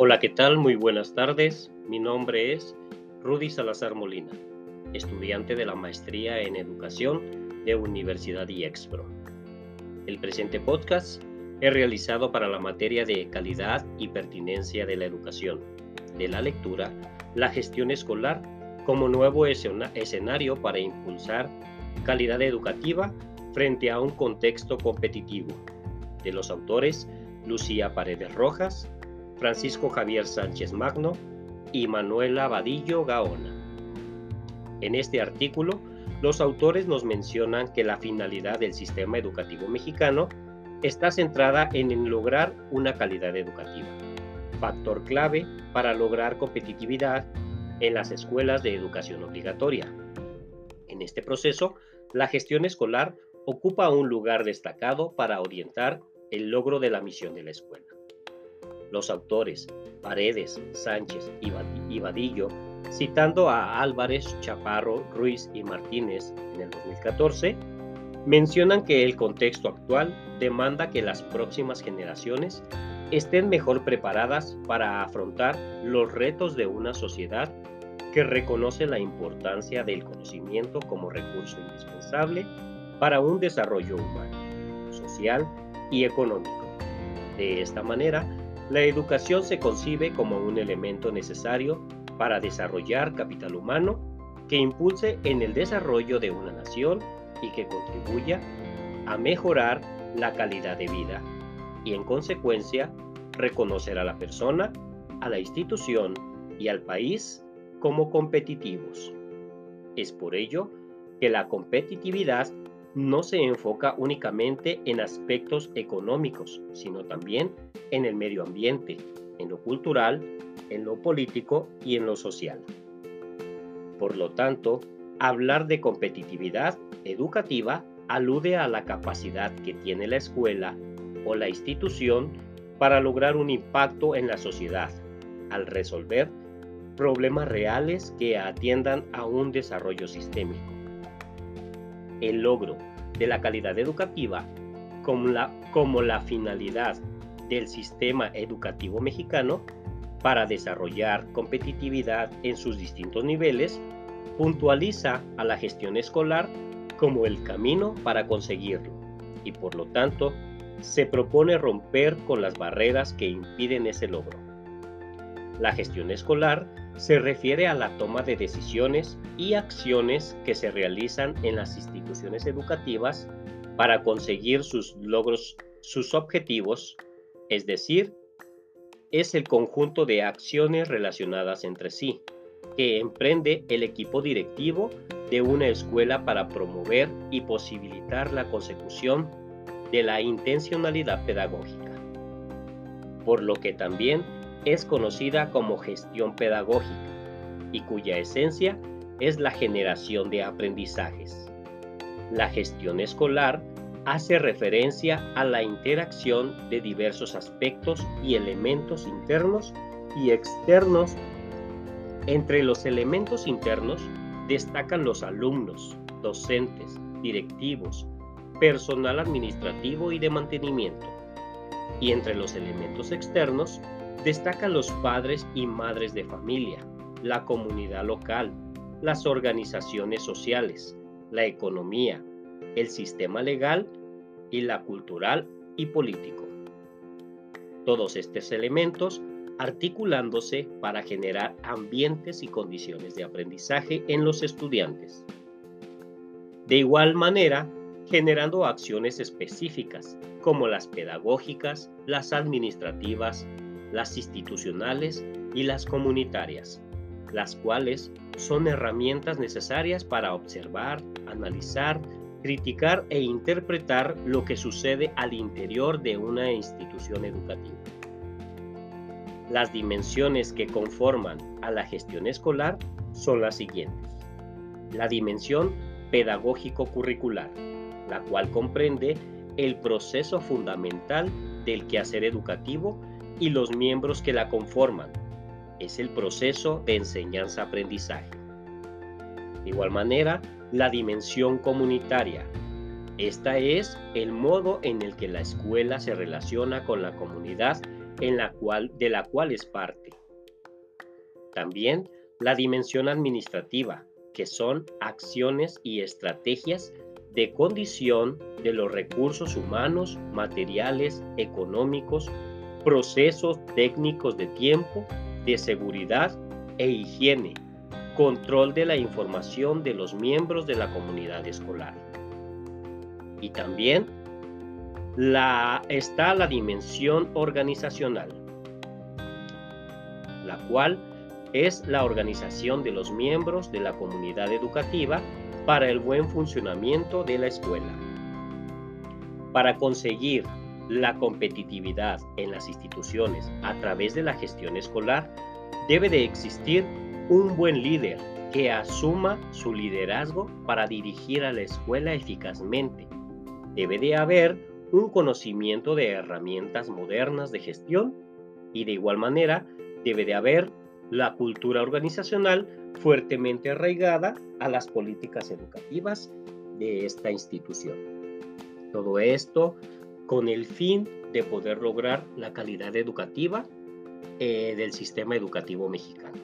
Hola, ¿qué tal? Muy buenas tardes. Mi nombre es Rudy Salazar Molina, estudiante de la maestría en educación de Universidad IEXPRO. El presente podcast es realizado para la materia de calidad y pertinencia de la educación, de la lectura, la gestión escolar como nuevo escenario para impulsar calidad educativa frente a un contexto competitivo. De los autores Lucía Paredes Rojas, Francisco Javier Sánchez Magno y Manuela Vadillo Gaona. En este artículo, los autores nos mencionan que la finalidad del sistema educativo mexicano está centrada en lograr una calidad educativa, factor clave para lograr competitividad en las escuelas de educación obligatoria. En este proceso, la gestión escolar ocupa un lugar destacado para orientar el logro de la misión de la escuela. Los autores Paredes, Sánchez y Vadillo, citando a Álvarez, Chaparro, Ruiz y Martínez en el 2014, mencionan que el contexto actual demanda que las próximas generaciones estén mejor preparadas para afrontar los retos de una sociedad que reconoce la importancia del conocimiento como recurso indispensable para un desarrollo humano, social y económico. De esta manera, la educación se concibe como un elemento necesario para desarrollar capital humano que impulse en el desarrollo de una nación y que contribuya a mejorar la calidad de vida y en consecuencia reconocer a la persona, a la institución y al país como competitivos. Es por ello que la competitividad no se enfoca únicamente en aspectos económicos, sino también en el medio ambiente, en lo cultural, en lo político y en lo social. Por lo tanto, hablar de competitividad educativa alude a la capacidad que tiene la escuela o la institución para lograr un impacto en la sociedad, al resolver problemas reales que atiendan a un desarrollo sistémico el logro de la calidad educativa como la, como la finalidad del sistema educativo mexicano para desarrollar competitividad en sus distintos niveles, puntualiza a la gestión escolar como el camino para conseguirlo y por lo tanto se propone romper con las barreras que impiden ese logro. La gestión escolar se refiere a la toma de decisiones y acciones que se realizan en las instituciones educativas para conseguir sus logros, sus objetivos, es decir, es el conjunto de acciones relacionadas entre sí que emprende el equipo directivo de una escuela para promover y posibilitar la consecución de la intencionalidad pedagógica, por lo que también es conocida como gestión pedagógica y cuya esencia es la generación de aprendizajes. La gestión escolar hace referencia a la interacción de diversos aspectos y elementos internos y externos. Entre los elementos internos destacan los alumnos, docentes, directivos, personal administrativo y de mantenimiento. Y entre los elementos externos Destacan los padres y madres de familia, la comunidad local, las organizaciones sociales, la economía, el sistema legal y la cultural y político. Todos estos elementos articulándose para generar ambientes y condiciones de aprendizaje en los estudiantes. De igual manera, generando acciones específicas como las pedagógicas, las administrativas, las institucionales y las comunitarias, las cuales son herramientas necesarias para observar, analizar, criticar e interpretar lo que sucede al interior de una institución educativa. Las dimensiones que conforman a la gestión escolar son las siguientes. La dimensión pedagógico-curricular, la cual comprende el proceso fundamental del quehacer educativo y los miembros que la conforman. Es el proceso de enseñanza-aprendizaje. De igual manera, la dimensión comunitaria. Esta es el modo en el que la escuela se relaciona con la comunidad en la cual, de la cual es parte. También la dimensión administrativa, que son acciones y estrategias de condición de los recursos humanos, materiales, económicos, procesos técnicos de tiempo, de seguridad e higiene, control de la información de los miembros de la comunidad escolar. Y también está la dimensión organizacional, la cual es la organización de los miembros de la comunidad educativa para el buen funcionamiento de la escuela. Para conseguir la competitividad en las instituciones a través de la gestión escolar, debe de existir un buen líder que asuma su liderazgo para dirigir a la escuela eficazmente. Debe de haber un conocimiento de herramientas modernas de gestión y de igual manera debe de haber la cultura organizacional fuertemente arraigada a las políticas educativas de esta institución. Todo esto con el fin de poder lograr la calidad educativa eh, del sistema educativo mexicano.